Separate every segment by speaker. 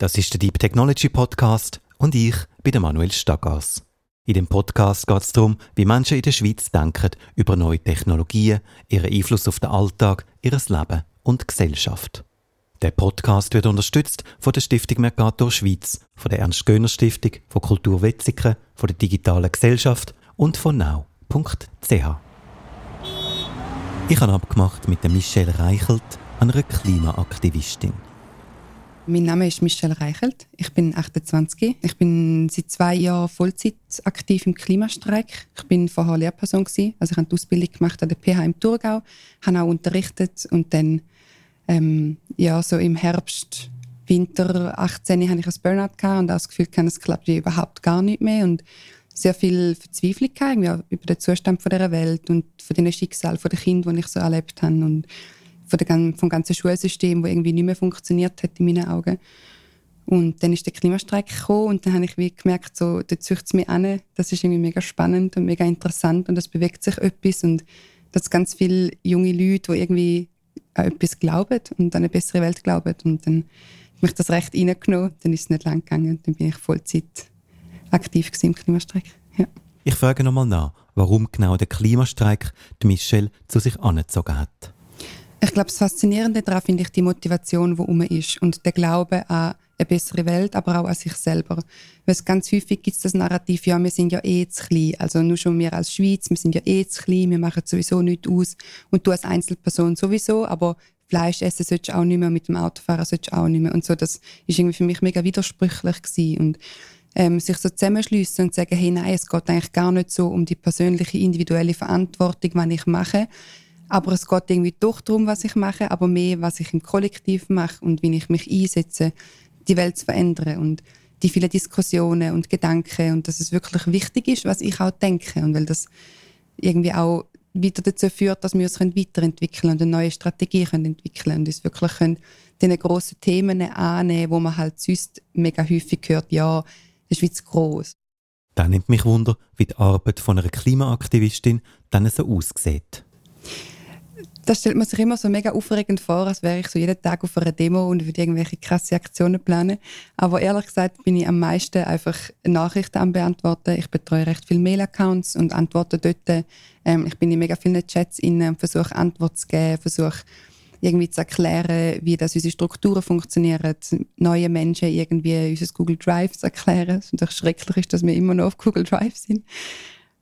Speaker 1: Das ist der Deep Technology Podcast und ich bin der Manuel Staggers. In dem Podcast geht es darum, wie Menschen in der Schweiz denken über neue Technologien, ihren Einfluss auf den Alltag, ihr Leben und Gesellschaft. Der Podcast wird unterstützt von der Stiftung Mercator Schweiz, von der Ernst-Göhner-Stiftung, von Kultur Wetzikon, von der Digitalen Gesellschaft und von now.ch. Ich habe abgemacht mit der Michelle Reichelt, einer Klimaaktivistin.
Speaker 2: Mein Name ist Michelle Reichelt. Ich bin 28. Ich bin seit zwei Jahren Vollzeit aktiv im Klimastreik. Ich bin vorher Lehrperson gewesen. Also ich habe die Ausbildung gemacht an der PH im Thurgau, habe auch unterrichtet und dann ähm, ja, so im Herbst, Winter 18 hatte ich ein Burnout gehabt und auch das Gefühl, es klappt überhaupt gar nicht mehr und sehr viel Verzweiflung gehabt, über den Zustand von dieser Welt und von den Schicksal von den Kindern, die ich so erlebt habe und von der, vom ganzen Schulsystem, das irgendwie nicht mehr funktioniert hat in meinen Augen. Und dann ist der Klimastreik gekommen und dann habe ich wie gemerkt, so, da züchtet es mich an. Das ist irgendwie mega spannend und mega interessant und es bewegt sich etwas und dass ganz viele junge Leute, die irgendwie an etwas glauben und an eine bessere Welt glauben. Und dann habe ich das recht reingenommen. Dann ist es nicht lang gegangen. Dann bin ich Vollzeit aktiv im Klimastreik. Ja.
Speaker 1: Ich frage nochmal nach, warum genau der Klimastreik die Michelle zu sich angezogen hat.
Speaker 2: Ich glaube, das Faszinierende daran finde ich die Motivation, die um ist und der Glaube an eine bessere Welt, aber auch an sich selber. Weil ganz häufig gibt es das Narrativ, ja, wir sind ja eh zu klein. Also nur schon wir als Schweiz, wir sind ja eh zu klein, wir machen sowieso nichts aus. Und du als Einzelperson sowieso, aber Fleisch essen solltest du auch nicht mehr, mit dem Autofahren solltest du auch nicht mehr. Und so, das ist irgendwie für mich mega widersprüchlich gewesen. Und ähm, sich so zusammenschliessen und sagen, hey, nein, es geht eigentlich gar nicht so um die persönliche, individuelle Verantwortung, was ich mache, aber es geht irgendwie doch darum, was ich mache, aber mehr, was ich im Kollektiv mache und wie ich mich einsetze, die Welt zu verändern und die vielen Diskussionen und Gedanken und dass es wirklich wichtig ist, was ich auch denke und weil das irgendwie auch wieder dazu führt, dass wir uns weiterentwickeln und eine neue Strategie können entwickeln und uns wirklich können diese grossen Themen annehmen, wo man halt sonst mega häufig hört, ja, das ist wie zu gross.
Speaker 1: Da nimmt mich Wunder, wie die Arbeit von einer Klimaaktivistin dann so aussieht
Speaker 2: das stellt man sich immer so mega aufregend vor, als wäre ich so jeden Tag auf einer Demo und würde irgendwelche krasse Aktionen planen. Aber ehrlich gesagt bin ich am meisten einfach Nachrichten am beantworten. Ich betreue recht viele Mail-Accounts und antworte dort. Ähm, ich bin in mega vielen Chats inne und versuche Antworten zu geben, versuche irgendwie zu erklären, wie das unsere Strukturen funktionieren, neue Menschen irgendwie unser Google Drive zu erklären. Es ist schrecklich, ist, dass wir immer noch auf Google Drive sind.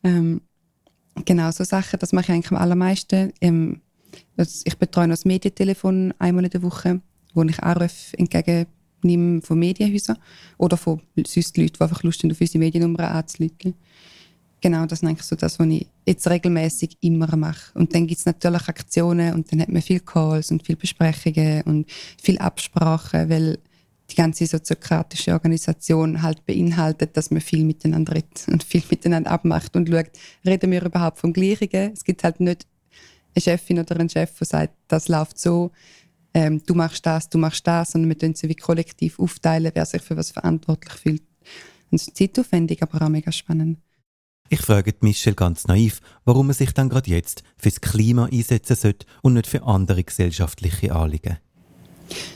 Speaker 2: Ähm, genau, so Sachen, das mache ich eigentlich am allermeisten. Ähm, ich betreue noch das Medientelefon einmal in der Woche, wo ich Anrufe entgegennehme von Medienhäusern oder von sonst Leuten, die einfach Lust haben, auf unsere Mediennummer anzuleiten. Genau, das ist eigentlich so das, was ich jetzt regelmäßig immer mache. Und dann gibt es natürlich Aktionen und dann hat man viele Calls und viele Besprechungen und viel Absprachen, weil die ganze soziokratische Organisation halt beinhaltet, dass man viel miteinander redet und viel miteinander abmacht und schaut, reden wir überhaupt vom Gleichen? Es gibt halt nicht eine Chefin oder ein Chef, der sagt, das läuft so, ähm, du machst das, du machst das, sondern wir tun sie wie kollektiv aufteilen, wer sich für was verantwortlich fühlt. Und das ist zeitaufwendig, aber auch mega spannend.
Speaker 1: Ich frage Michelle ganz naiv, warum er sich dann gerade jetzt fürs Klima einsetzen sollte und nicht für andere gesellschaftliche Anliegen.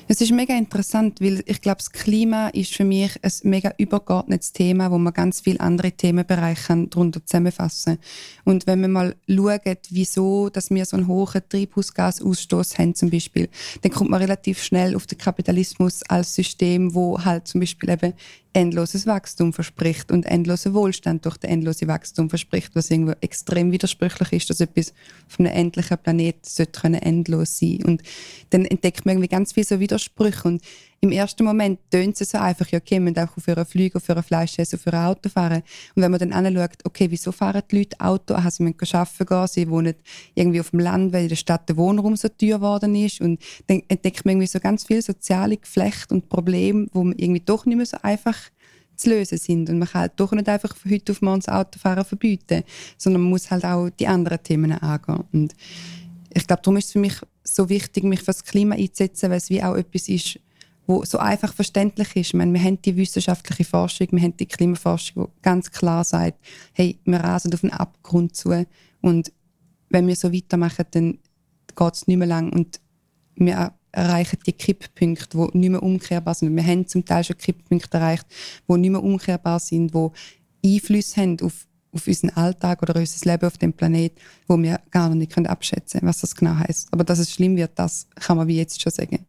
Speaker 2: Es ist mega interessant, weil ich glaube, das Klima ist für mich ein mega übergeordnetes Thema, wo man ganz viele andere Themenbereiche darunter zusammenfassen Und wenn man mal schaut, wieso dass wir so einen hohen Treibhausgasausstoß haben zum Beispiel, dann kommt man relativ schnell auf den Kapitalismus als System, wo halt zum Beispiel eben endloses Wachstum verspricht und endlosen Wohlstand durch den endlosen Wachstum verspricht, was irgendwo extrem widersprüchlich ist, dass etwas von einem endlichen Planet sollte endlos sein. Und dann entdeckt man irgendwie ganz viele so Widersprüche und im ersten Moment tönt es so einfach, ja, okay, man auch für einen Flüge, für ein Fleisch essen, für ein Auto fahren. Und wenn man dann anschaut, okay, wieso fahren die Leute Auto? Aha, sie müssen arbeiten gehen, sie wohnen irgendwie auf dem Land, weil in der Stadt der Wohnraum so teuer geworden ist. Und dann entdeckt man irgendwie so ganz viele soziale Geflechte und Probleme, wo man irgendwie doch nicht mehr so einfach zu lösen sind. Und man kann halt doch nicht einfach von heute auf morgen das Autofahren verbieten, sondern man muss halt auch die anderen Themen angehen. Und ich glaube, darum ist es für mich so wichtig, mich für das Klima einzusetzen, weil es wie auch etwas ist, wo so einfach verständlich ist. Ich meine, wir haben die wissenschaftliche Forschung, wir haben die Klimaforschung, die ganz klar sagt, hey, wir rasen auf einen Abgrund zu und wenn wir so weitermachen, dann geht es nicht mehr lang und wir erreichen die Kipppunkte, die nicht mehr umkehrbar sind. Wir haben zum Teil schon Kipppunkte erreicht, die nicht mehr umkehrbar sind, die Einfluss haben auf, auf unseren Alltag oder unser Leben auf dem Planet, wo wir gar nicht abschätzen können, was das genau heißt. Aber dass es schlimm wird, das kann man wie jetzt schon sagen.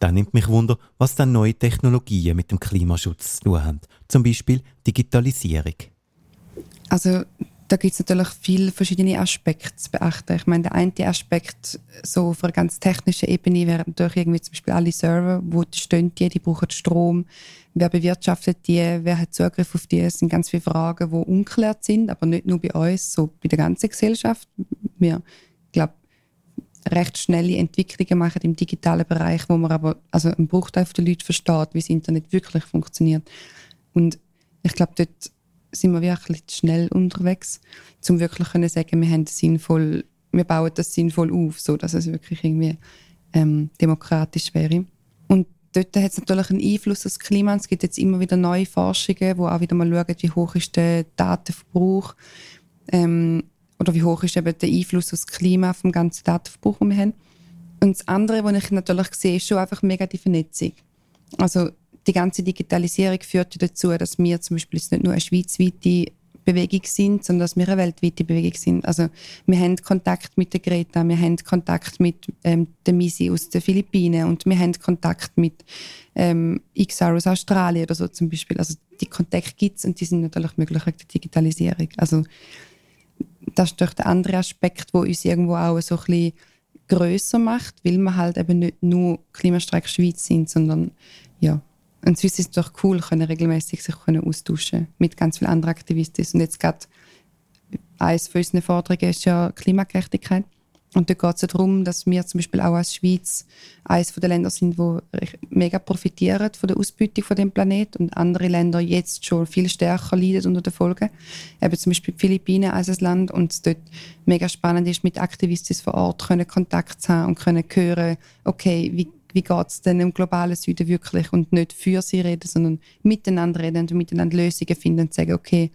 Speaker 1: Dann nimmt mich Wunder, was dann neue Technologien mit dem Klimaschutz zu tun haben. Zum Beispiel Digitalisierung.
Speaker 2: Also da gibt es natürlich viele verschiedene Aspekte zu beachten. Ich meine, der eine Aspekt so auf einer ganz technischen Ebene wäre natürlich irgendwie zum Beispiel alle Server, wo stehen die, die brauchen Strom, wer bewirtschaftet die, wer hat Zugriff auf die, es sind ganz viele Fragen, die unklärt sind, aber nicht nur bei uns, so bei der ganzen Gesellschaft. Wir, glaube recht schnelle Entwicklungen machen im digitalen Bereich, wo man aber also einen Bruchteil der Leute versteht, wie das Internet wirklich funktioniert. Und ich glaube, dort sind wir wirklich schnell unterwegs, um wirklich zu sagen, wir, haben sinnvoll, wir bauen das sinnvoll auf, so dass es wirklich irgendwie ähm, demokratisch wäre. Und dort hat es natürlich einen Einfluss auf das Klima. Es gibt jetzt immer wieder neue Forschungen, wo auch wieder mal schauen, wie hoch ist der Datenverbrauch ähm, oder wie hoch ist eben der Einfluss auf das Klima vom ganzen Datenverbrauch, den wir haben. Und das andere, was ich natürlich sehe, ist schon einfach mega die Vernetzung. Also die ganze Digitalisierung führt dazu, dass wir zum Beispiel nicht nur eine schweizweite Bewegung sind, sondern dass wir eine weltweite Bewegung sind. Also wir haben Kontakt mit der Greta, wir haben Kontakt mit ähm, der Misi aus den Philippinen und wir haben Kontakt mit ähm, XR aus Australien oder so zum Beispiel. Also die Kontakte gibt es und die sind natürlich möglich wegen der Digitalisierung. Also das ist durch der andere Aspekt, wo uns irgendwo auch so ein bisschen grösser macht, weil wir halt eben nicht nur Klimastreik Schweiz sind, sondern ja, und sonst ist es doch cool, können regelmäßig sich können austauschen mit ganz vielen anderen Aktivisten. Und jetzt gerade eines von unseren Forderungen ist ja Klimagerechtigkeit. Und da geht es darum, dass wir zum Beispiel auch als Schweiz eines der Länder sind, die mega profitieren von der Ausbeutung von dem Planet und andere Länder jetzt schon viel stärker leiden unter den Folgen. Eben zum Beispiel die Philippinen als ein Land und es dort mega spannend ist, mit Aktivisten vor Ort können Kontakt zu haben und können hören, okay, wie wie geht es denn im globalen Süden wirklich und nicht für sie reden, sondern miteinander reden und miteinander Lösungen finden und sagen, okay,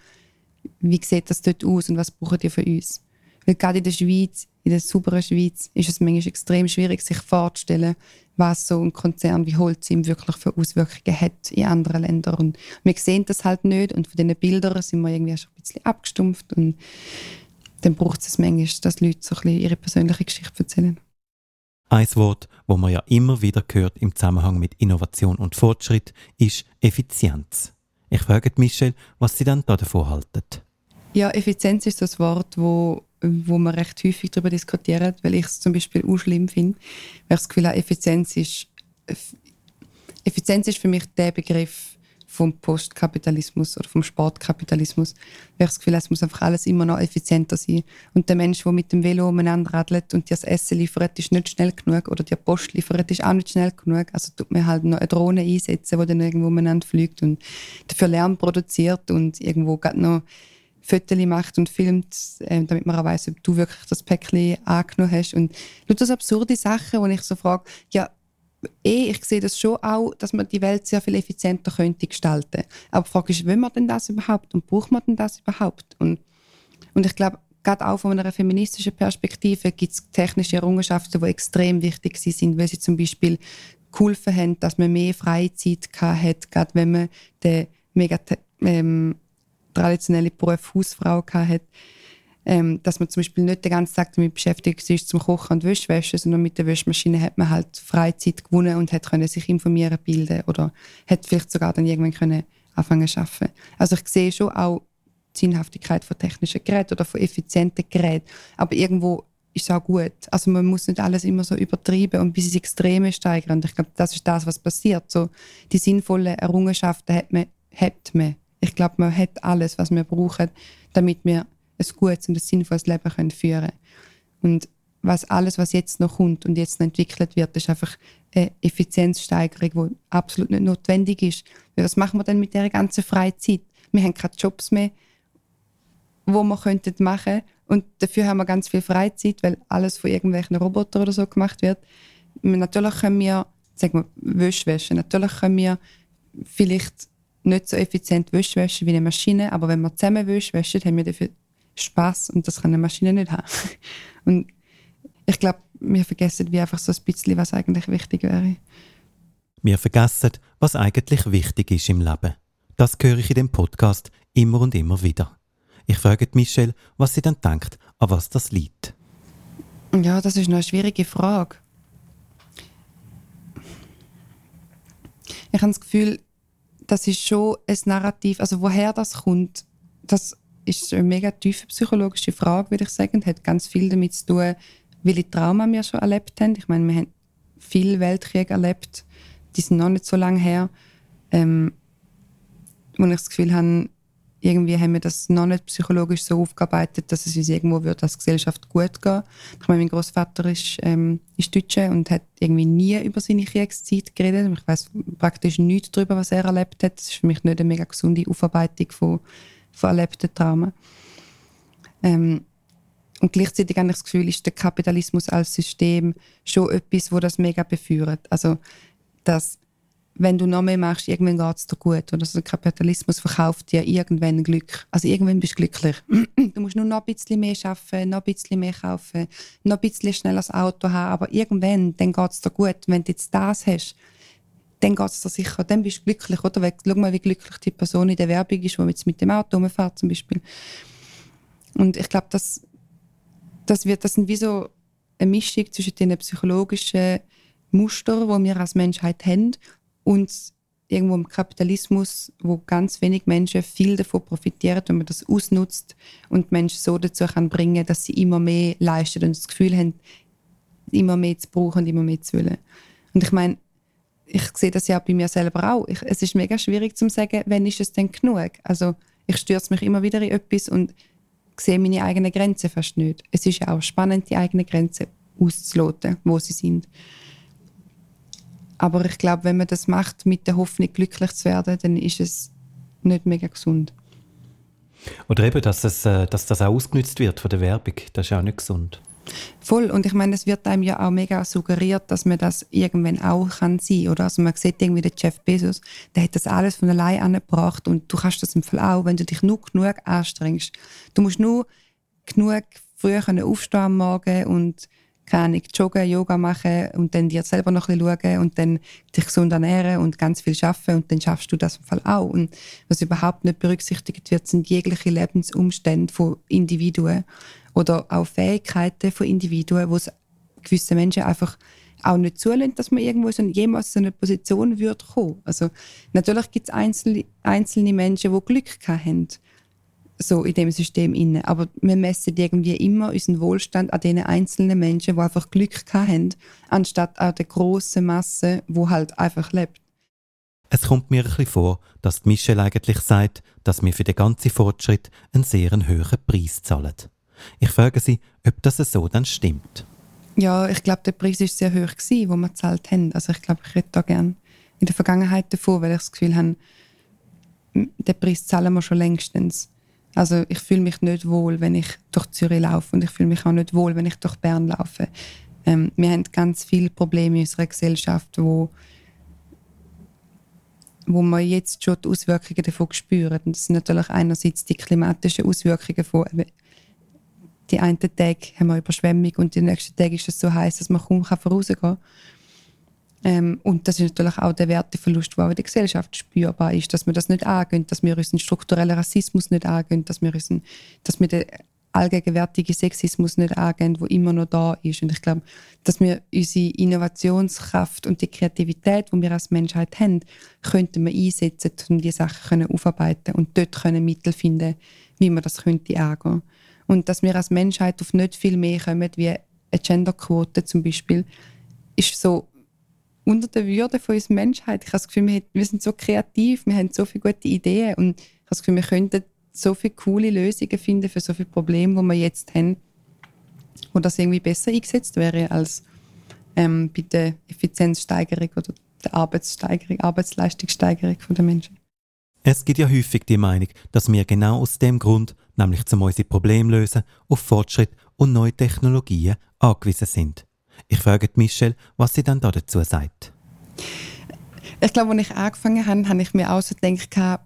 Speaker 2: wie sieht das dort aus und was braucht ihr von uns? Weil gerade in der Schweiz, in der sauberen Schweiz, ist es manchmal extrem schwierig, sich vorzustellen, was so ein Konzern wie Holcim wirklich für Auswirkungen hat in anderen Ländern. Und wir sehen das halt nicht und von diesen Bildern sind wir irgendwie schon ein bisschen abgestumpft und dann braucht es manchmal, dass Leute so ein bisschen ihre persönliche Geschichte erzählen.
Speaker 1: Ein Wort, wo man ja immer wieder hört im Zusammenhang mit Innovation und Fortschritt, ist Effizienz. Ich frage Michelle, was sie dann davon halten.
Speaker 2: Ja, Effizienz ist das Wort, wo, wo man recht häufig darüber diskutiert, weil ich es zum Beispiel auch schlimm finde, weil ich das Gefühl habe, Effizienz ist, Effizienz ist für mich der Begriff, vom Postkapitalismus oder vom Sportkapitalismus. Ich habe das Gefühl, es muss einfach alles immer noch effizienter sein. Und der Mensch, der mit dem Velo umeinander radelt und dir das Essen liefert, ist nicht schnell genug oder die Post liefert, ist auch nicht schnell genug. Also tut man halt noch eine Drohne einsetzen, die dann irgendwo umeinander fliegt und dafür Lärm produziert und irgendwo gerade noch Fotos macht und filmt, äh, damit man auch weiss, ob du wirklich das Päckchen angenommen hast. Und nur das absurde Sachen, wo ich so frage, ja, eh, ich sehe das schon auch, dass man die Welt sehr viel effizienter könnte gestalten. Aber die Frage ist, will man denn das überhaupt und braucht man denn das überhaupt? Und, und ich glaube, gerade auch von einer feministischen Perspektive gibt es technische Errungenschaften, die extrem wichtig sind, weil sie zum Beispiel geholfen haben, dass man mehr Freizeit hat, gerade wenn man den mega ähm, traditionellen Beruf Hausfrau hat ähm, dass man zum Beispiel nicht den ganzen Tag damit beschäftigt ist, zum Kochen und Wäschwäschen, sondern mit der Wäschmaschine hat man halt Freizeit gewonnen und hat können sich informieren, bilden oder hat vielleicht sogar dann irgendwann können anfangen zu arbeiten. Also ich sehe schon auch die Sinnhaftigkeit von technischen Geräten oder von effizienten Geräten, aber irgendwo ist es auch gut. Also man muss nicht alles immer so übertreiben und bis ins Extreme steigern. Und ich glaube, das ist das, was passiert. So, die sinnvollen Errungenschaften hat man, hat man. Ich glaube, man hat alles, was wir brauchen, damit wir ein gutes und ein sinnvolles Leben können führen Und was alles, was jetzt noch kommt und jetzt noch entwickelt wird, ist einfach eine Effizienzsteigerung, die absolut nicht notwendig ist. Weil was machen wir denn mit der ganzen Freizeit? Wir haben keine Jobs mehr, wo wir könnten machen und dafür haben wir ganz viel Freizeit, weil alles von irgendwelchen Robotern oder so gemacht wird. Natürlich können wir, sagen wir, Wäsche waschen. Natürlich können wir vielleicht nicht so effizient Wäsche waschen wie eine Maschine, aber wenn wir zusammen Wäsche waschen, haben wir dafür Spaß und das kann eine Maschine nicht haben. Und ich glaube, wir vergessen wie einfach so ein bisschen, was eigentlich wichtig wäre.
Speaker 1: Wir vergessen, was eigentlich wichtig ist im Leben. Das höre ich in dem Podcast immer und immer wieder. Ich frage Michelle, was sie dann denkt, an was das liegt.
Speaker 2: Ja, das ist noch eine schwierige Frage. Ich habe das Gefühl, das ist schon ein Narrativ, also woher das kommt, das ist eine mega tiefe psychologische Frage, würde ich sagen, und hat ganz viel damit zu tun, welche Trauma wir schon erlebt haben. Ich meine, wir haben viele Weltkriege erlebt, die sind noch nicht so lange her. Ähm, wo ich das Gefühl habe, irgendwie haben wir das noch nicht psychologisch so aufgearbeitet, dass es uns irgendwo wird als Gesellschaft gut gehen. Ich meine, mein Großvater ist, ähm, ist Deutscher und hat irgendwie nie über seine Kriegszeit geredet. Ich weiß praktisch nichts darüber, was er erlebt hat. Das ist für mich nicht eine mega gesunde Aufarbeitung von, von erlebten Traumen. Ähm, und gleichzeitig habe ich das Gefühl, ist der Kapitalismus als System schon etwas, wo das mega befeuert. Also, dass wenn du noch mehr machst, irgendwann geht es dir gut. Oder also der Kapitalismus verkauft dir irgendwann Glück. Also irgendwann bist du glücklich. du musst nur noch ein bisschen mehr arbeiten, noch ein bisschen mehr kaufen, noch ein bisschen schneller das Auto haben, aber irgendwann, dann geht es dir gut. Wenn du jetzt das hast, dann geht es dir sicher, dann bist du glücklich. Oder? Schau mal, wie glücklich die Person in der Werbung ist, die jetzt mit dem Auto rumfährt zum Beispiel. Und ich glaube, das, das, wird, das sind wie so eine Mischung zwischen den psychologischen Mustern, die wir als Menschheit haben und irgendwo im Kapitalismus, wo ganz wenig Menschen viel davon profitieren, wenn man das ausnutzt und Menschen so dazu kann bringen, dass sie immer mehr leisten und das Gefühl haben, immer mehr zu brauchen und immer mehr zu wollen. Und ich meine, ich sehe das ja bei mir selber auch. Ich, es ist mega schwierig zu sagen, wann ist es denn genug? Also ich stürze mich immer wieder in etwas und sehe meine eigenen Grenzen fast nicht. Es ist ja auch spannend, die eigenen Grenzen auszuloten, wo sie sind. Aber ich glaube, wenn man das macht mit der Hoffnung, glücklich zu werden, dann ist es nicht mega gesund.
Speaker 1: Oder eben, dass, es, äh, dass das auch ausgenutzt wird von der Werbung, das ist auch nicht gesund.
Speaker 2: Voll. Und ich meine, es wird einem ja auch mega suggeriert, dass man das irgendwann auch kann sein, oder? Also man sieht irgendwie den Jeff Bezos, der hat das alles von allein angebracht und du kannst das im Fall auch, wenn du dich nur genug anstrengst. Du musst nur genug früh aufstehen am Morgen und keine Ahnung, joggen, Yoga machen und dann dir selber noch ein bisschen schauen und dann dich gesund ernähren und ganz viel schaffen und dann schaffst du das im Fall auch. Und was überhaupt nicht berücksichtigt wird, sind jegliche Lebensumstände von Individuen oder auch Fähigkeiten von Individuen, wo es gewisse Menschen einfach auch nicht zulassen, dass man irgendwo so jemals in eine Position wird kommen. Also natürlich gibt es einzelne, einzelne Menschen, die Glück haben so in dem System inne. Aber wir messen irgendwie immer unseren Wohlstand an den einzelnen Menschen, die einfach Glück haben, anstatt an der grossen Masse, wo halt einfach lebt.
Speaker 1: Es kommt mir ein bisschen vor, dass Michelle eigentlich sagt, dass wir für den ganzen Fortschritt einen sehr hohen Preis zahlen. Ich frage sie, ob das so dann stimmt.
Speaker 2: Ja, ich glaube, der Preis ist sehr hoch gewesen, wo wir gezahlt haben. Also ich glaube, ich rede da gerne in der Vergangenheit davon, weil ich das Gefühl habe, den Preis zahlen wir schon längstens. Also ich fühle mich nicht wohl, wenn ich durch Zürich laufe und ich fühle mich auch nicht wohl, wenn ich durch Bern laufe. Ähm, wir haben ganz viele Probleme in unserer Gesellschaft, wo, wo man jetzt schon die Auswirkungen davon spüren. Das sind natürlich einerseits die klimatischen Auswirkungen von die einen Tage haben wir Überschwemmung und die nächsten Tage ist es so heiß, dass man kaum vorausgehen kann. Ähm, und das ist natürlich auch der Werteverlust, der auch in der Gesellschaft spürbar ist, dass wir das nicht angehen, dass wir unseren strukturellen Rassismus nicht angehen, dass wir, unseren, dass wir den allgegenwärtigen Sexismus nicht angehen, der immer noch da ist. Und ich glaube, dass wir unsere Innovationskraft und die Kreativität, die wir als Menschheit haben, könnten wir einsetzen, um diese Sachen aufarbeiten und dort können Mittel finden, wie man das könnte angehen. Und dass wir als Menschheit auf nicht viel mehr kommen, wie eine Genderquote zum Beispiel, ist so unter der Würde von unserer Menschheit. Ich habe das Gefühl, wir, wir sind so kreativ, wir haben so viele gute Ideen und ich habe das Gefühl, wir könnten so viele coole Lösungen finden für so viele Probleme, die wir jetzt haben, wo das irgendwie besser eingesetzt wäre als ähm, bei der Effizienzsteigerung oder der Arbeitssteigerung, Arbeitsleistungssteigerung der Menschen.
Speaker 1: Es gibt ja häufig die Meinung, dass wir genau aus dem Grund, nämlich zum unsere Probleme lösen, auf Fortschritt und neue Technologien angewiesen sind. Ich frage Michelle, was sie dann da dazu sagt.
Speaker 2: Ich glaube, als ich angefangen habe, habe ich mir auch so gedacht,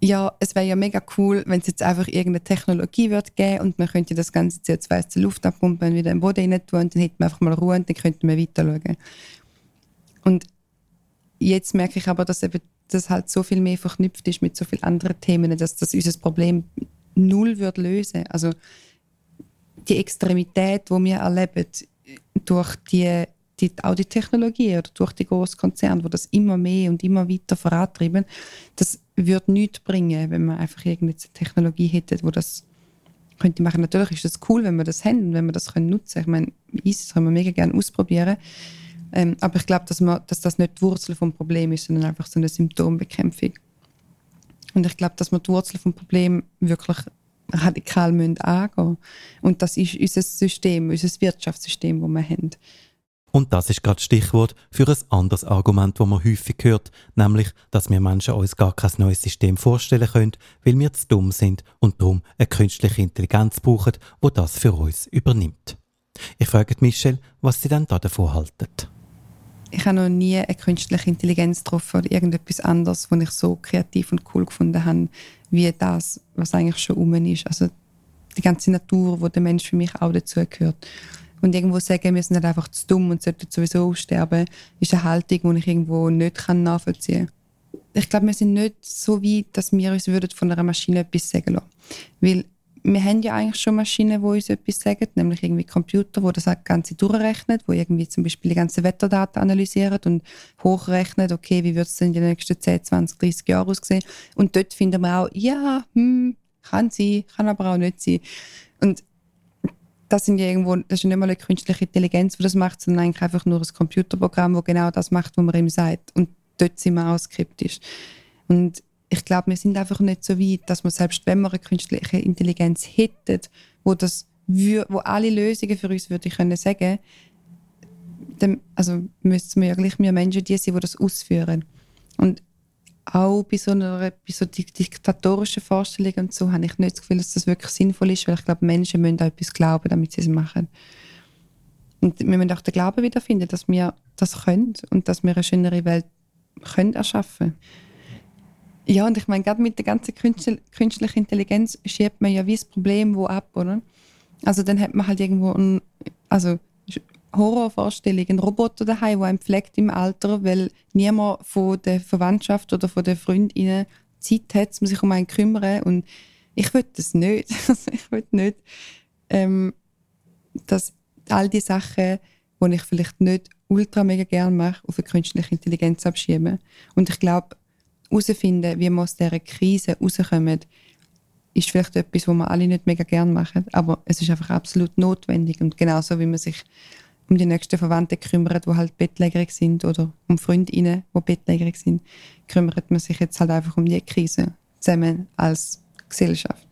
Speaker 2: ja, es wäre ja mega cool, wenn es jetzt einfach irgendeine Technologie wird geben und man könnte das ganze CO2 aus der Luft abpumpen und wieder im Boden rein tun und dann hätte man einfach mal Ruhe und dann könnte man weiter schauen. Und jetzt merke ich aber, dass eben das halt so viel mehr verknüpft ist mit so vielen anderen Themen, dass das unser Problem null wird lösen. Also die Extremität, wo wir erleben durch die, die auch die Technologie oder durch die großen Konzerne, wo das immer mehr und immer weiter vorantreiben, das würde nichts bringen, wenn man einfach irgendeine Technologie hätte, wo das könnte machen. Natürlich ist es cool, wenn wir das haben und wenn wir das können nutzen. Ich meine, das können wir mega gerne ausprobieren. Ähm, aber ich glaube, dass, dass das nicht die Wurzel vom Problem ist, sondern einfach so eine Symptombekämpfung. Und ich glaube, dass wir die Wurzel vom Problem wirklich radikal angehen müssen. Und das ist unser System, unser Wirtschaftssystem, das wir haben.
Speaker 1: Und das ist gerade das Stichwort für ein anderes Argument, das man häufig hört, nämlich, dass wir Menschen uns gar kein neues System vorstellen können, weil wir zu dumm sind und darum eine künstliche Intelligenz brauchen, wo das für uns übernimmt. Ich frage Michelle, was sie denn da davon halten.
Speaker 2: Ich habe noch nie eine künstliche Intelligenz getroffen oder irgendetwas anderes, was ich so kreativ und cool gefunden habe, wie das, was eigentlich schon um ist. Also die ganze Natur, wo der Mensch für mich auch dazugehört. Und irgendwo sagen, wir sind halt einfach zu dumm und sollten sowieso aussterben, ist eine Haltung, die ich irgendwo nicht nachvollziehen kann. Ich glaube, wir sind nicht so weit, dass wir uns von einer Maschine etwas sagen lassen. Weil wir haben ja eigentlich schon Maschinen, die uns etwas sagen, nämlich irgendwie Computer, die das Ganze durchrechnen, wo irgendwie zum Beispiel die ganzen Wetterdaten analysieren und hochrechnen, okay, wie wird es denn in den nächsten 10, 20, 30 Jahren aussehen. Und dort finden wir auch, ja, hm, kann sein, kann aber auch nicht sein. Und das sind ja irgendwo, das ist nicht mal eine künstliche Intelligenz, die das macht, sondern eigentlich einfach nur ein Computerprogramm, das genau das macht, was man ihm sagt. Und dort sind wir auch skeptisch. Und ich glaube, wir sind einfach nicht so weit, dass wir selbst wenn wir eine künstliche Intelligenz hätten, wo das wo alle Lösungen für uns würde ich können sagen, dann, also müssten wir ja gleich mehr Menschen die sein, die das ausführen. Und auch bei so einer bei so diktatorischen Vorstellungen und so habe ich nicht das Gefühl, dass das wirklich sinnvoll ist, weil ich glaube, Menschen müssen auch etwas glauben, damit sie es machen. Und wir müssen auch den Glauben wiederfinden, dass wir das können und dass wir eine schönere Welt können erschaffen Ja, und ich meine, gerade mit der ganzen künstlichen Intelligenz schiebt man ja wie das Problem wo ab, oder? Also dann hat man halt irgendwo ein, also Horrorvorstellung, ein Roboter daheim, der einen pflegt im Alter, weil niemand von der Verwandtschaft oder von den Freundinnen Zeit hat, um sich um einen zu kümmern. Und ich will das nicht. Also ich will nicht, ähm, dass all die Sachen, die ich vielleicht nicht ultra mega gerne mache, auf eine künstliche Intelligenz abschieben. Und ich glaube, herausfinden, wie wir aus dieser Krise rauskommen, ist vielleicht etwas, was wir alle nicht mega gerne machen, aber es ist einfach absolut notwendig. Und genauso wie man sich um die nächsten Verwandten kümmert, die halt bettlägerig sind oder um Freundinnen, die bettlägerig sind, kümmert man sich jetzt halt einfach um die Krise zusammen als Gesellschaft.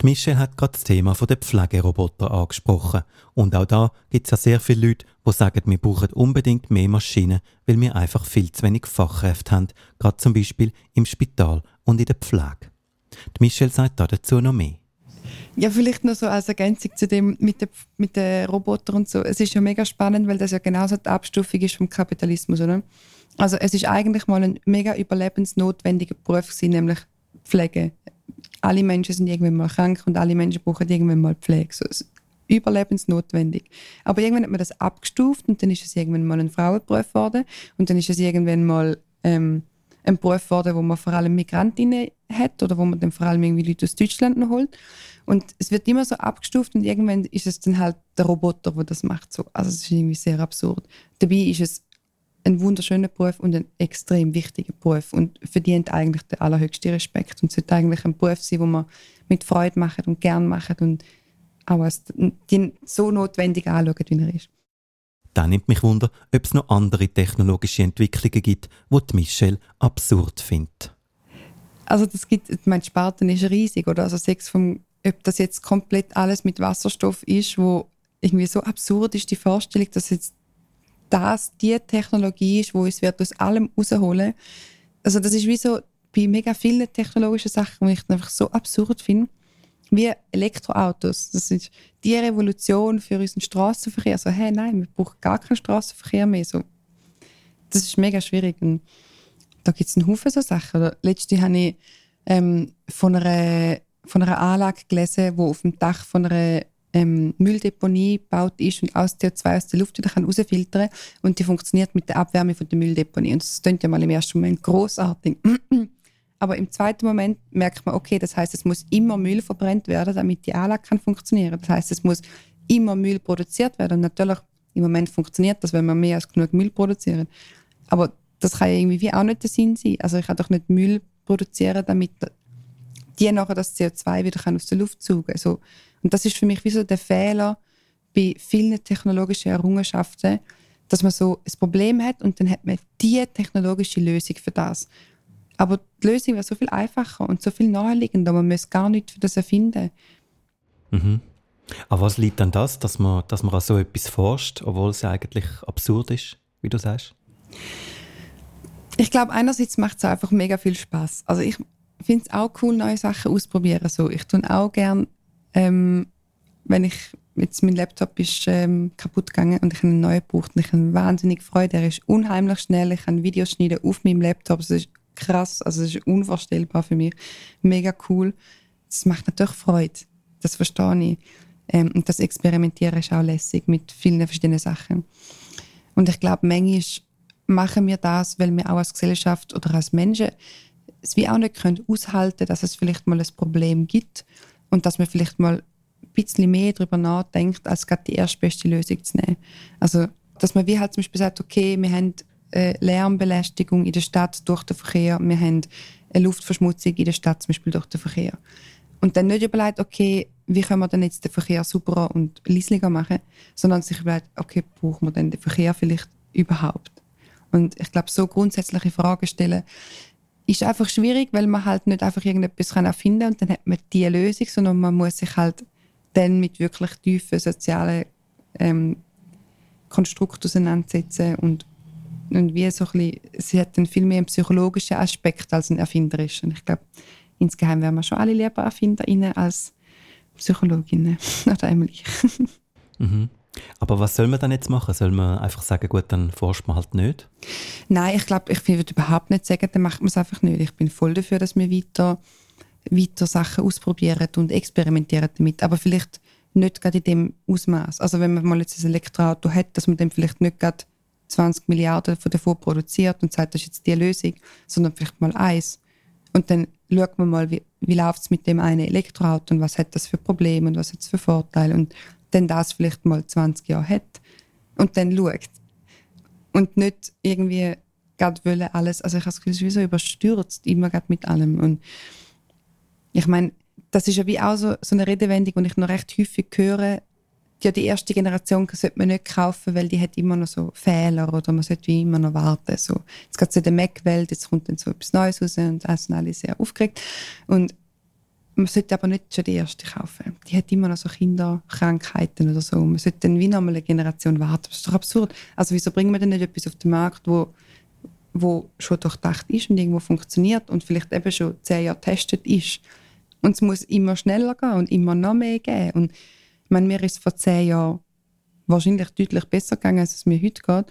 Speaker 1: Die Michelle hat gerade das Thema der Pflegeroboter angesprochen. Und auch da gibt es ja sehr viele Leute, die sagen, wir brauchen unbedingt mehr Maschinen, weil wir einfach viel zu wenig Fachkräfte haben, gerade zum Beispiel im Spital und in der Pflege. Michelle sagt dazu noch mehr.
Speaker 2: Ja, vielleicht noch so als Ergänzung zu dem mit den mit der Robotern und so. Es ist ja mega spannend, weil das ja genauso die Abstufung ist vom Kapitalismus, oder? Also es ist eigentlich mal ein mega überlebensnotwendiger Beruf gewesen, nämlich Pflege. Alle Menschen sind irgendwann mal krank und alle Menschen brauchen irgendwann mal Pflege. So, überlebensnotwendig. Aber irgendwann hat man das abgestuft und dann ist es irgendwann mal ein Frauenberuf geworden und dann ist es irgendwann mal ähm, ein Beruf geworden, wo man vor allem Migrantinnen hat oder wo man dann vor allem irgendwie Leute aus Deutschland noch holt. Und es wird immer so abgestuft und irgendwann ist es dann halt der Roboter, der das macht. So. Also es ist irgendwie sehr absurd. Dabei ist es ein wunderschöner Beruf und ein extrem wichtiger Beruf und verdient eigentlich den allerhöchsten Respekt und sollte eigentlich ein Beruf sein, wo man mit Freude macht und gern macht und auch als so notwendig anschaut, wie er ist.
Speaker 1: Dann nimmt mich Wunder, ob es noch andere technologische Entwicklungen gibt, die, Michelle absurd findet.
Speaker 2: Also das gibt, mein Sparten ist riesig, oder? Also sechs vom, ob das jetzt komplett alles mit Wasserstoff ist, wo irgendwie so absurd ist die Vorstellung, dass jetzt das die Technologie ist, wo es wird aus allem rausholen. Also das ist wie so bei mega vielen technologischen Sachen, die ich einfach so absurd finde wie Elektroautos. Das ist die Revolution für unseren Straßenverkehr. So, hey, nein, wir brauchen gar keinen Straßenverkehr mehr. So, das ist mega schwierig. Und da gibt es einen Haufen so Sachen. Oder letzte habe ich ähm, von, einer, von einer Anlage gelesen, die auf dem Dach von einer ähm, Mülldeponie gebaut ist und aus CO2 aus der Luft wieder kann und die funktioniert mit der Abwärme von der Mülldeponie. Und das klingt ja mal im ersten Moment großartig. Aber im zweiten Moment merkt man, okay, das heißt, es muss immer Müll verbrennt werden, damit die Anlage kann funktionieren. Das heißt, es muss immer Müll produziert werden. Und natürlich im Moment funktioniert das, wenn wir mehr als genug Müll produzieren. Aber das kann ja irgendwie auch nicht der Sinn sein. Also ich kann doch nicht Müll produzieren, damit die nachher das CO2 wieder aus der Luft saugen. Also, und das ist für mich wie so der Fehler bei vielen technologischen Errungenschaften, dass man so ein Problem hat und dann hat man die technologische Lösung für das. Aber die Lösung wäre so viel einfacher und so viel naheliegender. Man muss gar nichts für das erfinden.
Speaker 1: Mhm. Aber was liegt an das, dass man, dass man an so etwas forscht, obwohl es eigentlich absurd ist, wie du sagst?
Speaker 2: Ich glaube, einerseits macht es einfach mega viel Spaß. Also ich finde es auch cool, neue Sachen auszuprobieren. So, ich tue auch gern, ähm, wenn ich jetzt mein Laptop ist ähm, kaputt gegangen und ich einen neuen gebraucht und ich habe wahnsinnig Freude. Er ist unheimlich schnell. Ich kann Videos schneiden auf meinem Laptop. Das ist krass. Also es ist unvorstellbar für mich. Mega cool. Das macht natürlich Freude. Das verstehe ich. Ähm, und das Experimentieren ist auch lässig mit vielen verschiedenen Sachen. Und ich glaube, manchmal machen wir das, weil wir auch als Gesellschaft oder als Menschen es wie auch nicht können aushalten dass es vielleicht mal ein Problem gibt und dass man vielleicht mal ein bisschen mehr darüber nachdenkt, als gerade die erstbeste Lösung zu nehmen. Also, dass man wie halt zum Beispiel sagt, okay, wir haben eine Lärmbelästigung in der Stadt durch den Verkehr, wir haben eine Luftverschmutzung in der Stadt zum Beispiel durch den Verkehr. Und dann nicht überlegt, okay, wie können wir denn jetzt den Verkehr sauberer und leislicher machen, sondern sich überlegt, okay, brauchen wir denn den Verkehr vielleicht überhaupt? Und ich glaube, so grundsätzliche Fragen stellen ist einfach schwierig, weil man halt nicht einfach irgendetwas erfinden kann und dann hat man die Lösung, sondern man muss sich halt dann mit wirklich tiefen sozialen ähm, Konstrukten auseinandersetzen und, und wie so ein bisschen, sie hat dann viel mehr einen psychologischen Aspekt als einen erfinderischen. Ich glaube, insgeheim wären wir schon alle lieber ErfinderInnen als Psychologinnen oder einmal ich.
Speaker 1: mhm. Aber was soll man dann jetzt machen? Soll man einfach sagen, gut, dann forscht man halt nicht?
Speaker 2: Nein, ich glaube, ich würde überhaupt nicht sagen, dann macht man es einfach nicht. Ich bin voll dafür, dass wir weiter, weiter Sachen ausprobieren und experimentieren damit. Aber vielleicht nicht gerade in dem Ausmaß. Also wenn man mal jetzt ein Elektroauto hat, dass man dann vielleicht nicht gerade 20 Milliarden davon produziert und sagt, das ist jetzt die Lösung, sondern vielleicht mal eins. Und dann schaut man mal, wie, wie läuft es mit dem einen Elektroauto und was hat das für Probleme und was hat es für Vorteile. Und dann das vielleicht mal 20 Jahre hat und dann schaut. Und nicht irgendwie gerade wollen alles, also ich habe das Gefühl, es ist wie so überstürzt, immer gerade mit allem. Und ich meine, das ist ja wie auch so, so eine Redewendung, die ich noch recht häufig höre, ja, die erste Generation sollte man nicht kaufen, weil die hat immer noch so Fehler oder man sollte immer noch warten. So, jetzt geht es in der Mac-Welt, jetzt kommt dann so etwas Neues raus und da sind alle sehr aufgeregt. Und man sollte aber nicht schon die erste kaufen. Die hat immer noch so Kinderkrankheiten oder so. Man sollte dann wie noch eine Generation warten. Das ist doch absurd. Also wieso bringen wir denn nicht etwas auf den Markt, wo, wo schon durchdacht ist und irgendwo funktioniert und vielleicht eben schon zehn Jahre getestet ist. Und es muss immer schneller gehen und immer noch mehr geben. Und meine, mir ist vor zehn Jahren wahrscheinlich deutlich besser gegangen, als es mir heute geht.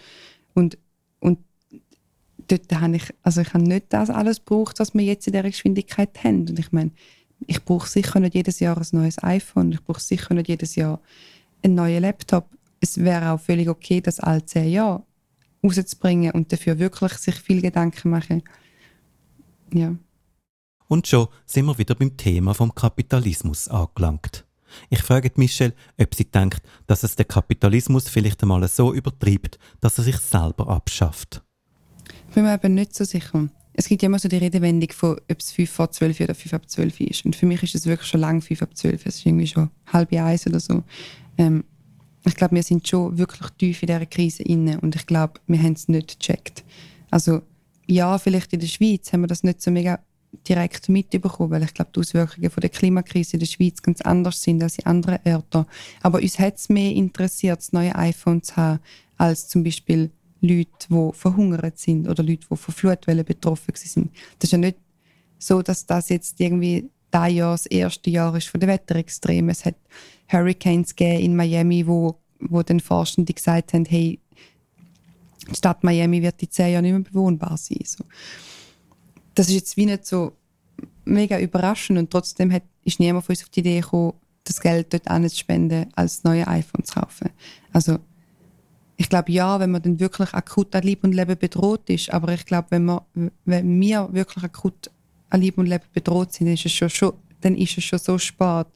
Speaker 2: Und, und dort habe ich, also ich habe nicht das alles gebraucht, was wir jetzt in dieser Geschwindigkeit haben. Und ich meine, ich brauche sicher nicht jedes Jahr ein neues iPhone, ich brauche sicher nicht jedes Jahr einen neuen Laptop. Es wäre auch völlig okay, das alle zehn Jahre rauszubringen und dafür wirklich sich viel Gedanken machen. Ja.
Speaker 1: Und schon sind wir wieder beim Thema vom Kapitalismus angelangt. Ich frage Michelle, ob sie denkt, dass es der Kapitalismus vielleicht einmal so übertreibt, dass er sich selber abschafft.
Speaker 2: Ich bin mir eben nicht so sicher es gibt ja immer so die Redewendung von, ob es 5 vor 12 oder 5 ab 12 ist. Und für mich ist es wirklich schon lang 5 ab 12. Es ist irgendwie schon halb eins oder so. Ähm, ich glaube, wir sind schon wirklich tief in dieser Krise inne und ich glaube, wir haben es nicht gecheckt. Also ja, vielleicht in der Schweiz haben wir das nicht so mega direkt mitbekommen, weil ich glaube, die Auswirkungen von der Klimakrise in der Schweiz ganz anders sind als in anderen Orten. Aber uns hat es mehr interessiert, das neue iPhone zu haben, als zum Beispiel Leute, die verhungert sind oder Leute, die von Flutwellen betroffen sind. Das ist ja nicht so, dass das jetzt irgendwie das Jahr das erste Jahr ist von den Wetterextremen. Es hat Hurricanes in Miami, wo, wo den Forschenden gesagt haben, hey, die Stadt Miami wird in zehn Jahren nicht mehr bewohnbar sein. So. Das ist jetzt wie nicht so mega überraschend und trotzdem hat, ist niemand von uns auf die Idee gekommen, das Geld dort anzuspenden, als neue iPhone zu kaufen. Also ich glaube ja, wenn man dann wirklich akut an Leben und Leben bedroht ist, aber ich glaube, wenn, wenn wir wirklich akut an Leben und Leben bedroht sind, dann ist es schon, schon, dann ist es schon so spät,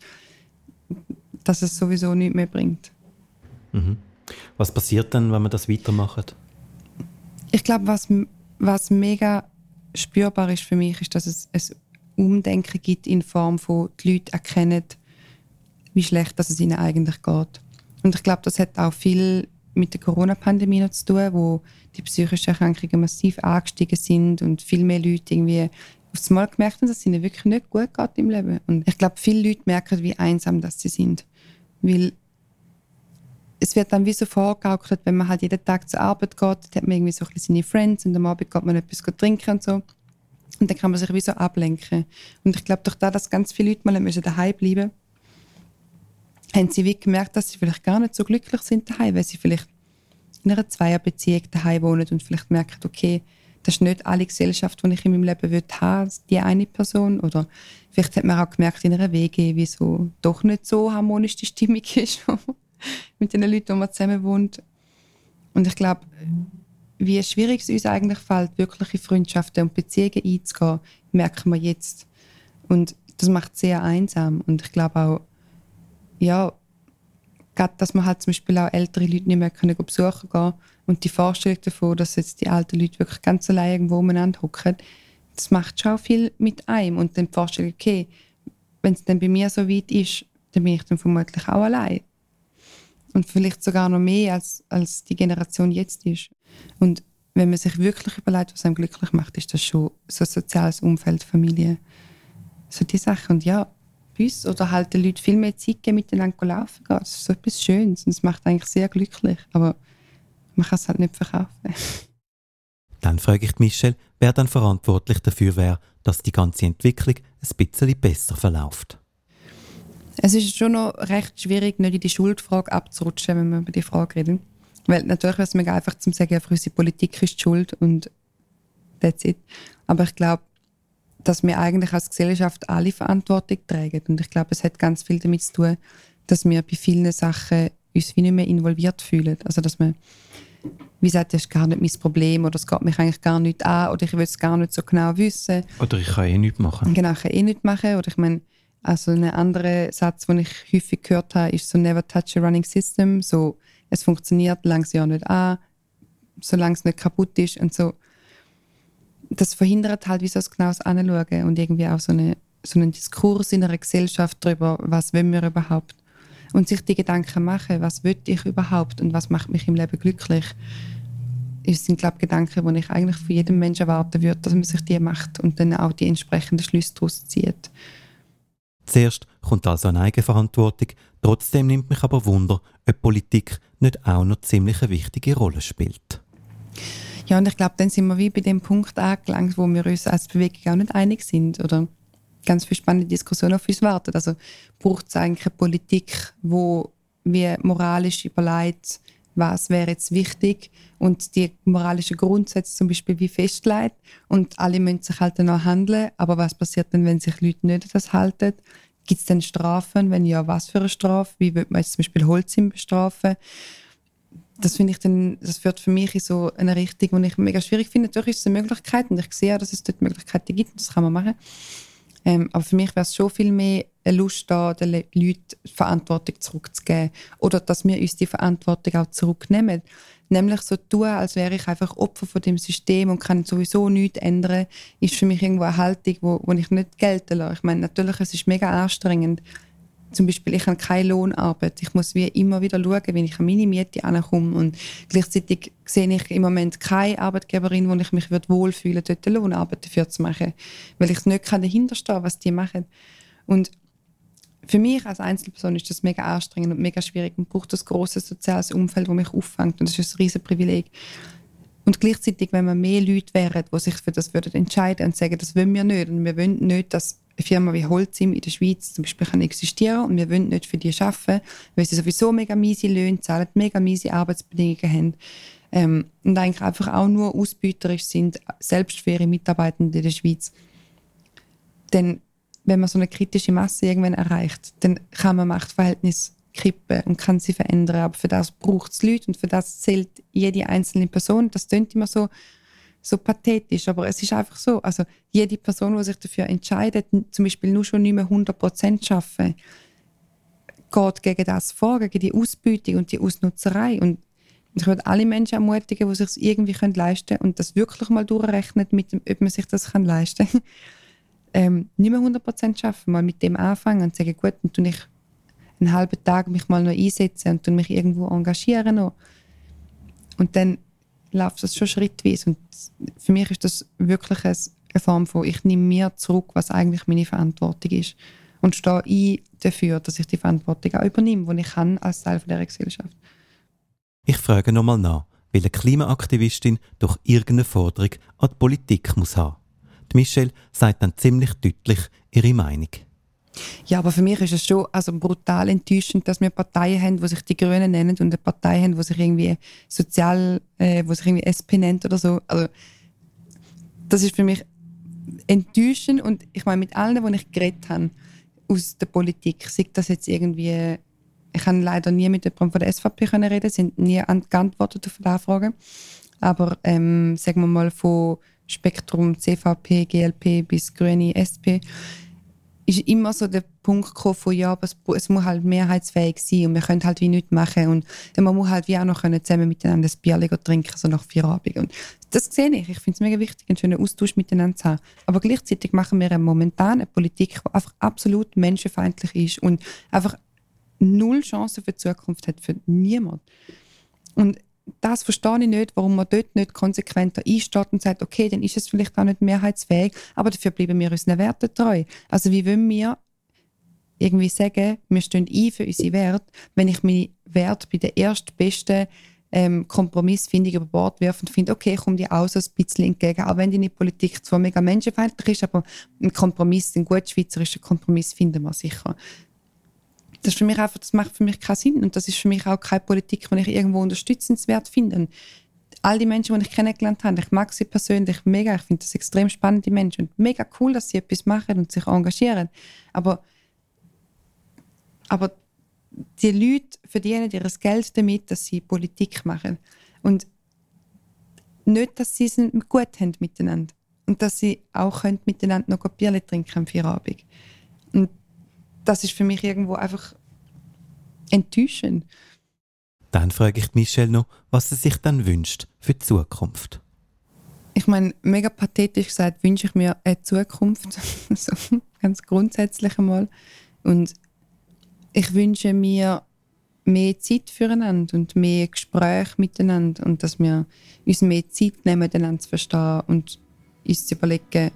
Speaker 2: dass es sowieso nichts mehr bringt.
Speaker 1: Mhm. Was passiert dann, wenn man das weitermacht?
Speaker 2: Ich glaube, was, was mega spürbar ist für mich, ist, dass es ein Umdenken gibt in Form von, die Leute erkennen, wie schlecht dass es ihnen eigentlich geht. Und ich glaube, das hat auch viel mit der Corona-Pandemie zu tun, wo die psychischen Erkrankungen massiv angestiegen sind und viel mehr Leute irgendwie aufs Mal gemerkt haben, dass es ihnen wirklich nicht gut geht im Leben. Und ich glaube, viele Leute merken, wie einsam das sie sind. Weil es wird dann wie so vorgegaukelt, wenn man halt jeden Tag zur Arbeit geht, dann hat man irgendwie so ein bisschen seine Friends und am Abend geht man etwas trinken und so. Und dann kann man sich wie so ablenken. Und ich glaube, durch das, dass ganz viele Leute mal daheim bleiben müssen, haben sie wie gemerkt, dass sie vielleicht gar nicht so glücklich sind daheim, weil sie vielleicht in einer Zweierbeziehung daheim wohnen und vielleicht merken, okay, das ist nicht alle Gesellschaft, die ich in meinem Leben will haben, die eine Person. Oder vielleicht hat man auch gemerkt in einer Wege, wie so doch nicht so harmonisch die Stimmung ist mit den Leuten, die man zusammen wohnt. Und ich glaube, wie schwierig es uns eigentlich fällt, wirkliche Freundschaften und Beziehungen einzugehen, merken wir jetzt. Und das macht sehr einsam. Und ich glaube auch, ja, gerade, dass man halt zum Beispiel auch ältere Leute nicht mehr können besuchen kann und die Vorstellung davon, dass jetzt die alten Leute wirklich ganz allein irgendwo umeinander hocken, das macht schon viel mit einem. Und dann die Vorstellung, okay, wenn es dann bei mir so weit ist, dann bin ich dann vermutlich auch allein. Und vielleicht sogar noch mehr, als, als die Generation jetzt ist. Und wenn man sich wirklich überlegt, was einem glücklich macht, ist das schon so ein soziales Umfeld, Familie. So die Sachen. Und ja, Bus oder halt den Leuten viel mehr Zeit geben, miteinander laufen gehen. Das ist so etwas Schönes und es macht eigentlich sehr glücklich. Aber man kann es halt nicht verkaufen.
Speaker 1: Dann frage ich Michelle, wer dann verantwortlich dafür wäre, dass die ganze Entwicklung ein bisschen besser verläuft.
Speaker 2: Es ist schon noch recht schwierig, nicht in die Schuldfrage abzurutschen, wenn wir über die Frage reden. Weil natürlich wäre es mega einfach zu sagen, für unsere Politik ist die schuld und that's it. Aber ich glaube, dass wir eigentlich als Gesellschaft alle Verantwortung tragen. Und ich glaube, es hat ganz viel damit zu tun, dass wir bei vielen Sachen uns wie nicht mehr involviert fühlen. Also dass man wie sagt, das ist gar nicht mein Problem oder es geht mich eigentlich gar nicht an oder ich will es gar nicht so genau wissen.
Speaker 1: Oder ich kann eh nichts machen.
Speaker 2: Genau, ich kann eh nichts machen. Oder ich meine, also ein anderer Satz, den ich häufig gehört habe, ist so «Never touch a running system». So, es funktioniert, lang es ja nicht an, solange es nicht kaputt ist und so das verhindert halt, wie so ein genaues Anschauen und irgendwie auch so, eine, so einen Diskurs in einer Gesellschaft darüber, was wollen wir überhaupt. Und sich die Gedanken machen, was will ich überhaupt und was macht mich im Leben glücklich. Das sind, glaube ich, Gedanken, die ich eigentlich von jedem Menschen erwarten würde, dass man sich die macht und dann auch die entsprechenden Schlüsse daraus zieht.
Speaker 1: Zuerst kommt also eine Eigenverantwortung, trotzdem nimmt mich aber Wunder, ob Politik nicht auch noch ziemlich eine wichtige Rolle spielt.
Speaker 2: Ja, und ich glaube, dann sind wir wie bei dem Punkt angelangt, wo wir uns als Bewegung auch nicht einig sind oder ganz viele spannende Diskussionen auf uns warten. Also braucht es eigentlich eine Politik, wo wir moralisch überlegt, was wäre jetzt wichtig und die moralischen Grundsätze zum Beispiel wie festlegt und alle müssen sich halt danach handeln. Aber was passiert denn, wenn sich Leute nicht das halten? Gibt es denn Strafen? Wenn ja, was für eine Strafe? Wie wird man jetzt zum Beispiel Holzim bestrafen? das finde ich dann, das führt für mich in so eine Richtung, die ich mega schwierig finde. Natürlich ist es eine Möglichkeit und ich sehe, dass es dort Möglichkeiten gibt und das kann man machen. Ähm, aber für mich wäre es schon viel mehr Lust da, den Le Leuten Verantwortung zurückzugeben oder dass wir uns die Verantwortung auch zurücknehmen. Nämlich so tun, als wäre ich einfach Opfer von dem System und kann sowieso nichts ändern, ist für mich irgendwo eine Haltung, wo, wo ich nicht gelten lasse. Ich meine, natürlich, es ist mega anstrengend, zum Beispiel, ich habe keine Lohnarbeit. Ich muss wie immer wieder schauen, wenn ich an meine Miete ankomme. Und gleichzeitig sehe ich im Moment keine Arbeitgeberin, wo ich mich wohlfühlen würde, dort eine Lohnarbeit dafür zu machen. Weil ich nicht dahinter stehen was die machen. Und für mich als Einzelperson ist das mega anstrengend und mega schwierig und braucht das große soziales Umfeld, das mich auffängt. Und das ist ein riesen Privileg. Und gleichzeitig, wenn wir mehr Leute wären, die sich für das würden entscheiden und sagen, das wollen wir nicht und wir wollen nicht, dass eine Firma wie Holzim in der Schweiz zum Beispiel kann existieren und wir wollen nicht für die arbeiten, weil sie sowieso mega miese Löhne zahlen, mega miese Arbeitsbedingungen haben. ähm, und eigentlich einfach auch nur ausbeuterisch sind, selbst für ihre Mitarbeitenden in der Schweiz. Denn wenn man so eine kritische Masse irgendwann erreicht, dann kann man Machtverhältnisse kippen und kann sie verändern. Aber für das braucht es Leute und für das zählt jede einzelne Person. Das klingt immer so, so pathetisch, aber es ist einfach so. Also jede Person, die sich dafür entscheidet, zum Beispiel nur schon nicht mehr 100% zu arbeiten, geht gegen das vor, gegen die Ausbeutung und die Ausnutzerei. Und ich würde alle Menschen ermutigen, die sich irgendwie leisten können und das wirklich mal durchrechnen, mit dem, ob man sich das leisten kann. Ähm, nicht mehr 100% schaffen, mal mit dem anfangen und sagen, gut, dann tue ich einen halben Tag mich mal noch einsetzen und mich irgendwo engagieren noch. Und dann läuft das schon schrittweise. Und für mich ist das wirklich eine Form von, ich nehme mir zurück, was eigentlich meine Verantwortung ist. Und stehe ein dafür, dass ich die Verantwortung auch übernehme, die ich kann als Teil dieser Gesellschaft.
Speaker 1: Ich frage nochmal nach, welche Klimaaktivistin durch irgendeine Forderung an die Politik muss haben. Die Michelle sagt dann ziemlich deutlich ihre Meinung.
Speaker 2: Ja, aber für mich ist es schon also brutal enttäuschend, dass wir Parteien haben, die sich die Grünen nennen und eine Partei haben, die sich irgendwie sozial, äh, wo sich irgendwie SP nennt oder so. Also das ist für mich enttäuschend und ich meine mit allen, die ich geredet habe aus der Politik, sieht das jetzt irgendwie ich kann leider nie mit jemandem von der SVP können reden, sind nie geantwortet auf die Anfragen. Aber ähm, sagen wir mal von Spektrum CVP, GLP bis Grüne, SP ist immer so der Punkt gekommen von, ja, aber es, es, muss halt mehrheitsfähig sein und wir können halt wie nichts machen und man muss halt wie auch noch können zusammen miteinander das Bier trinken, so nach vier Abend. Und das sehe ich. Ich finde es mega wichtig, einen schönen Austausch miteinander zu haben. Aber gleichzeitig machen wir momentan eine Politik, die einfach absolut menschenfeindlich ist und einfach null Chance für die Zukunft hat, für niemand. Und das verstehe ich nicht, warum man dort nicht konsequenter einsteht und sagt, okay, dann ist es vielleicht auch nicht mehrheitsfähig, aber dafür bleiben wir unseren Werten treu. Also wie wollen wir irgendwie sagen, wir stehen ein für unsere Werte, wenn ich meine Werte bei der erstbesten ähm, Kompromissfindung über Bord werfe und finde, okay, ich komme dir auch so ein bisschen entgegen, auch wenn deine Politik zwar mega menschenfeindlich ist, aber ein Kompromiss, einen gut schweizerischen Kompromiss finden wir sicher das ist für mich einfach, das macht für mich keinen Sinn und das ist für mich auch keine Politik, die ich irgendwo unterstützenswert finde. all die Menschen, die ich kennengelernt habe, ich mag sie persönlich mega, ich finde das extrem spannende Menschen und mega cool, dass sie etwas machen und sich engagieren. Aber, aber die Leute verdienen ihr Geld damit, dass sie Politik machen. Und nicht, dass sie es gut haben miteinander. Und dass sie auch miteinander noch ein Bier trinken am Feierabend. Das ist für mich irgendwo einfach enttäuschend.
Speaker 1: Dann frage ich Michelle noch, was sie sich dann wünscht für die Zukunft.
Speaker 2: Ich meine, mega pathetisch gesagt, wünsche ich mir eine Zukunft, so ganz grundsätzlich einmal. Und ich wünsche mir mehr Zeit füreinander und mehr Gespräche miteinander und dass wir uns mehr Zeit nehmen, miteinander zu verstehen und uns zu überlegen,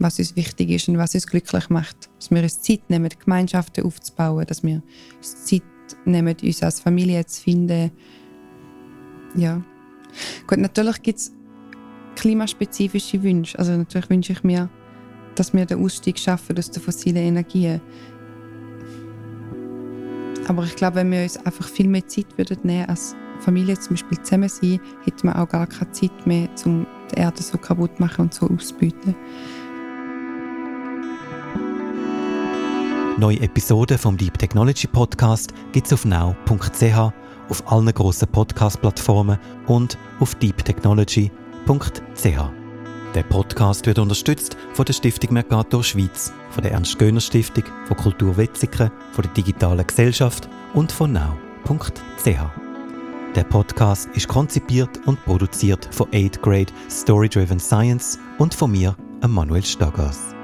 Speaker 2: was uns wichtig ist und was uns glücklich macht. Dass wir uns Zeit nehmen, Gemeinschaften aufzubauen, dass wir uns Zeit nehmen, uns als Familie zu finden. Ja. Gut, natürlich gibt es klimaspezifische Wünsche. Also natürlich wünsche ich mir, dass wir den Ausstieg schaffen aus den fossilen Energien. Aber ich glaube, wenn wir uns einfach viel mehr Zeit würden nehmen als Familie zum Beispiel zusammen sein, hätten wir auch gar keine Zeit mehr, um die Erde so kaputt zu machen und so auszubeuten.
Speaker 1: Neue Episoden vom Deep Technology Podcast gibt es auf now.ch, auf allen grossen Podcast-Plattformen und auf deeptechnology.ch. Der Podcast wird unterstützt von der Stiftung Mercator Schweiz, von der Ernst-Göhner-Stiftung, von Kultur Wetzikon, von der Digitalen Gesellschaft und von now.ch. Der Podcast ist konzipiert und produziert von 8 Grade Story Driven Science und von mir, Manuel Staggers.